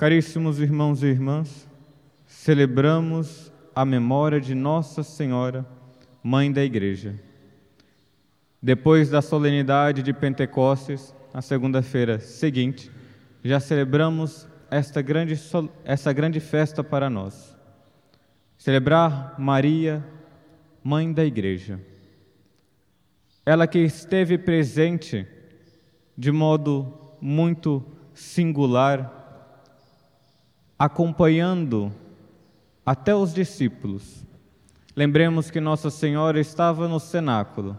Caríssimos irmãos e irmãs, celebramos a memória de Nossa Senhora, Mãe da Igreja. Depois da solenidade de Pentecostes, na segunda-feira seguinte, já celebramos esta grande, essa grande festa para nós. Celebrar Maria, Mãe da Igreja. Ela que esteve presente de modo muito singular acompanhando até os discípulos. Lembremos que Nossa Senhora estava no cenáculo,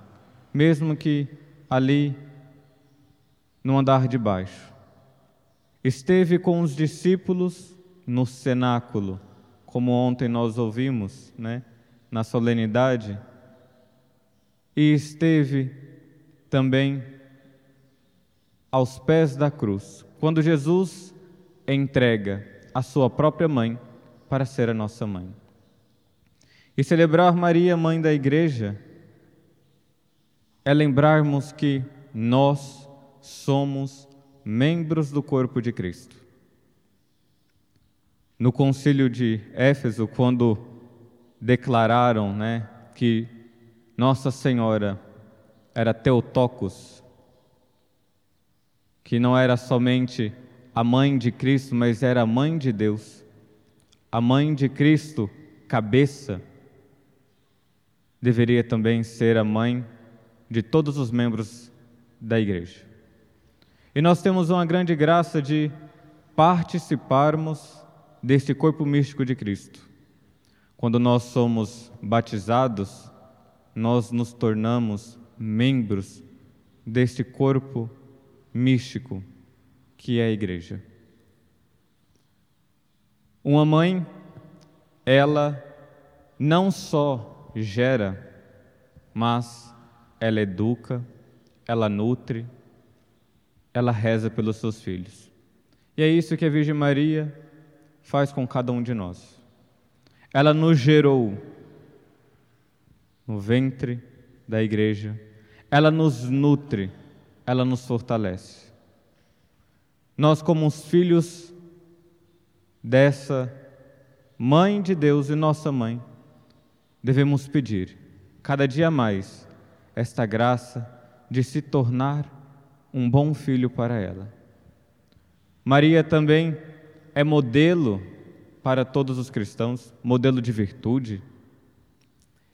mesmo que ali no andar de baixo. Esteve com os discípulos no cenáculo, como ontem nós ouvimos, né, na solenidade, e esteve também aos pés da cruz, quando Jesus entrega a sua própria mãe para ser a nossa mãe. E celebrar Maria, mãe da igreja, é lembrarmos que nós somos membros do corpo de Cristo. No concílio de Éfeso, quando declararam né, que Nossa Senhora era Teotocos, que não era somente a mãe de Cristo, mas era a mãe de Deus. A mãe de Cristo, cabeça, deveria também ser a mãe de todos os membros da igreja. E nós temos uma grande graça de participarmos deste corpo místico de Cristo. Quando nós somos batizados, nós nos tornamos membros deste corpo místico que é a igreja. Uma mãe, ela não só gera, mas ela educa, ela nutre, ela reza pelos seus filhos. E é isso que a Virgem Maria faz com cada um de nós. Ela nos gerou no ventre da igreja, ela nos nutre, ela nos fortalece. Nós, como os filhos dessa Mãe de Deus e nossa mãe, devemos pedir cada dia mais esta graça de se tornar um bom filho para ela. Maria também é modelo para todos os cristãos, modelo de virtude.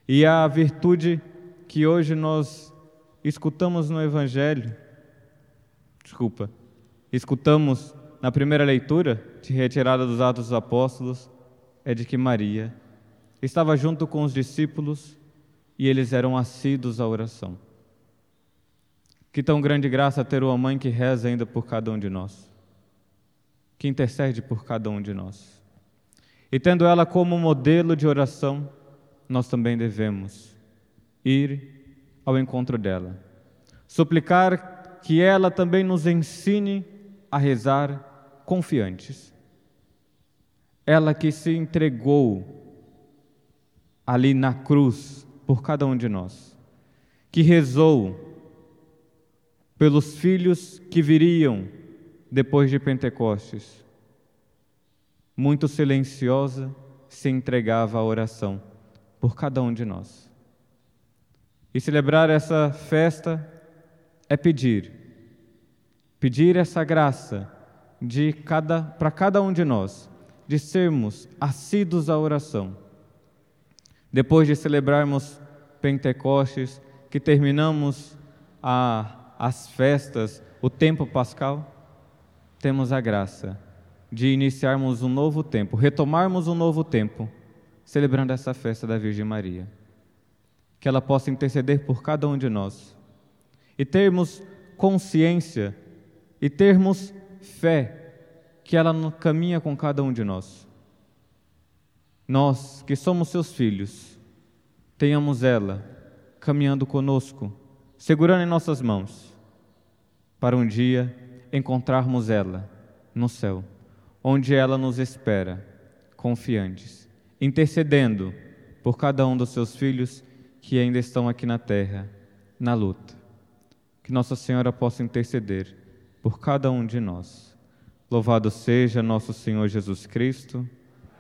E a virtude que hoje nós escutamos no Evangelho, desculpa, escutamos na primeira leitura, de retirada dos Atos dos Apóstolos, é de que Maria estava junto com os discípulos e eles eram assíduos à oração. Que tão grande graça ter uma mãe que reza ainda por cada um de nós, que intercede por cada um de nós. E tendo ela como modelo de oração, nós também devemos ir ao encontro dela, suplicar que ela também nos ensine a rezar confiantes. Ela que se entregou ali na cruz por cada um de nós, que rezou pelos filhos que viriam depois de Pentecostes, muito silenciosa, se entregava à oração por cada um de nós. E celebrar essa festa é pedir pedir essa graça de cada para cada um de nós, de sermos assíduos à oração. Depois de celebrarmos Pentecostes, que terminamos a, as festas, o tempo pascal, temos a graça de iniciarmos um novo tempo, retomarmos um novo tempo, celebrando essa festa da Virgem Maria. Que ela possa interceder por cada um de nós e termos consciência e termos fé que ela caminha com cada um de nós. Nós, que somos seus filhos, tenhamos ela caminhando conosco, segurando em nossas mãos, para um dia encontrarmos ela no céu, onde ela nos espera, confiantes, intercedendo por cada um dos seus filhos que ainda estão aqui na terra, na luta. Que Nossa Senhora possa interceder por cada um de nós. Louvado seja nosso Senhor Jesus Cristo